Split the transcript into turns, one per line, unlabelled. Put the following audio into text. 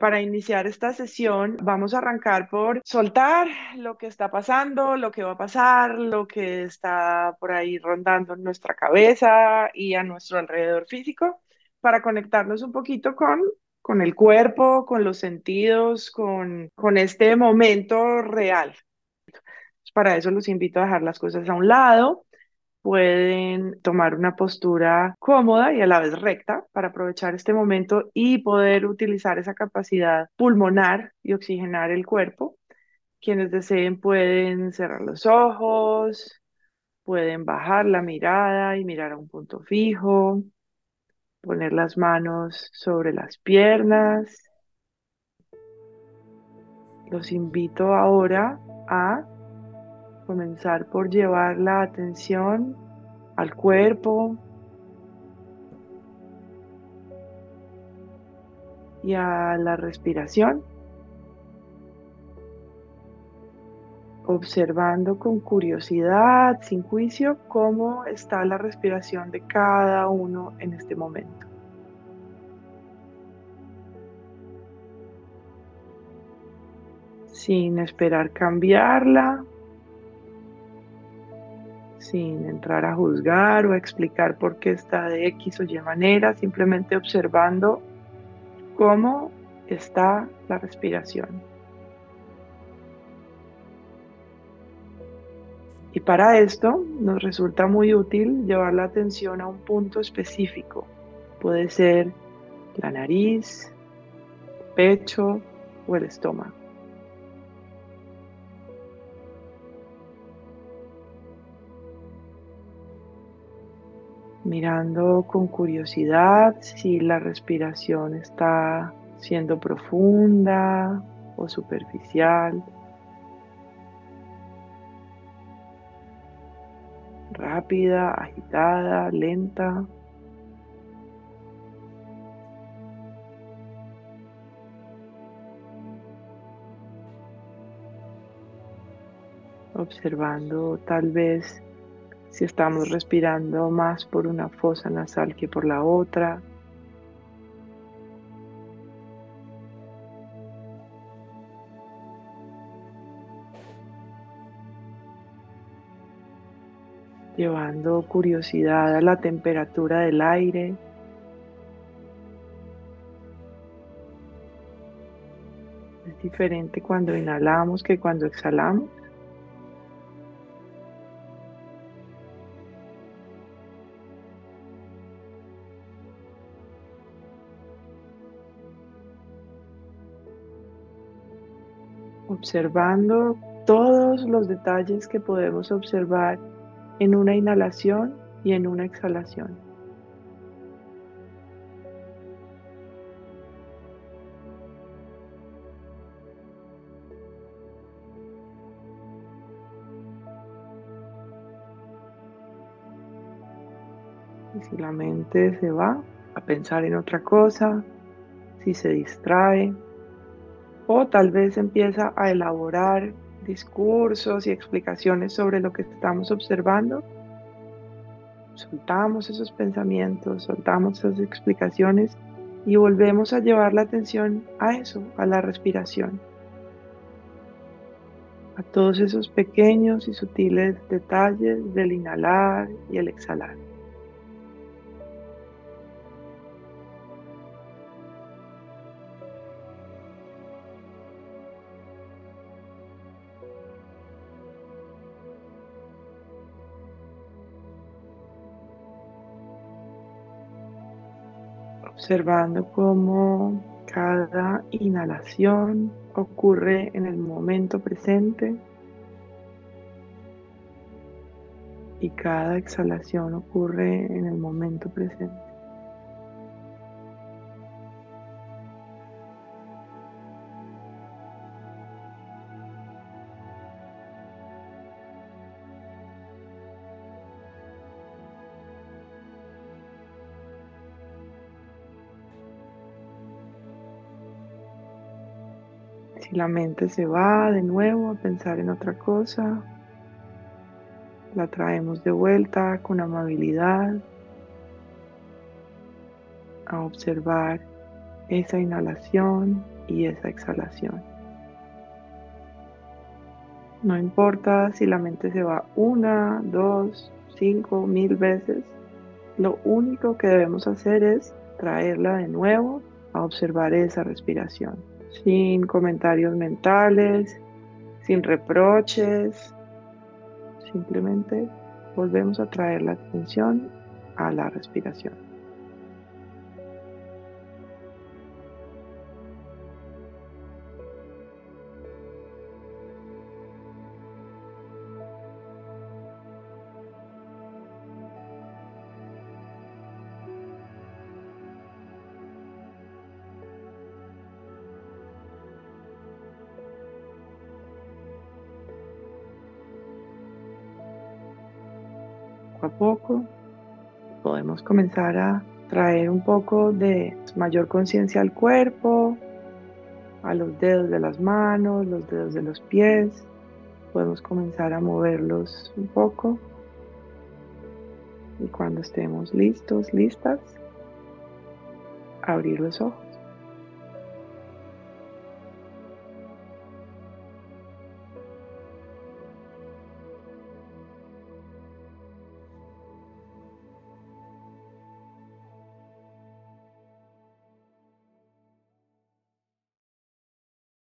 Para iniciar esta sesión, vamos a arrancar por soltar lo que está pasando, lo que va a pasar, lo que está por ahí rondando en nuestra cabeza y a nuestro alrededor físico, para conectarnos un poquito con, con el cuerpo, con los sentidos, con, con este momento real. Para eso los invito a dejar las cosas a un lado pueden tomar una postura cómoda y a la vez recta para aprovechar este momento y poder utilizar esa capacidad pulmonar y oxigenar el cuerpo. Quienes deseen pueden cerrar los ojos, pueden bajar la mirada y mirar a un punto fijo, poner las manos sobre las piernas. Los invito ahora a comenzar por llevar la atención al cuerpo y a la respiración, observando con curiosidad, sin juicio, cómo está la respiración de cada uno en este momento. Sin esperar cambiarla, sin entrar a juzgar o a explicar por qué está de X o Y manera, simplemente observando cómo está la respiración. Y para esto nos resulta muy útil llevar la atención a un punto específico. Puede ser la nariz, pecho o el estómago. Mirando con curiosidad si la respiración está siendo profunda o superficial, rápida, agitada, lenta. Observando tal vez si estamos respirando más por una fosa nasal que por la otra. Llevando curiosidad a la temperatura del aire. Es diferente cuando inhalamos que cuando exhalamos. Observando todos los detalles que podemos observar en una inhalación y en una exhalación. Y si la mente se va a pensar en otra cosa, si se distrae, o tal vez empieza a elaborar discursos y explicaciones sobre lo que estamos observando. Soltamos esos pensamientos, soltamos esas explicaciones y volvemos a llevar la atención a eso, a la respiración, a todos esos pequeños y sutiles detalles del inhalar y el exhalar. Observando cómo cada inhalación ocurre en el momento presente y cada exhalación ocurre en el momento presente. Si la mente se va de nuevo a pensar en otra cosa, la traemos de vuelta con amabilidad a observar esa inhalación y esa exhalación. No importa si la mente se va una, dos, cinco, mil veces. Lo único que debemos hacer es traerla de nuevo a observar esa respiración, sin comentarios mentales, sin reproches. Simplemente volvemos a traer la atención a la respiración. A poco podemos comenzar a traer un poco de mayor conciencia al cuerpo, a los dedos de las manos, los dedos de los pies. Podemos comenzar a moverlos un poco. Y cuando estemos listos, listas, abrir los ojos.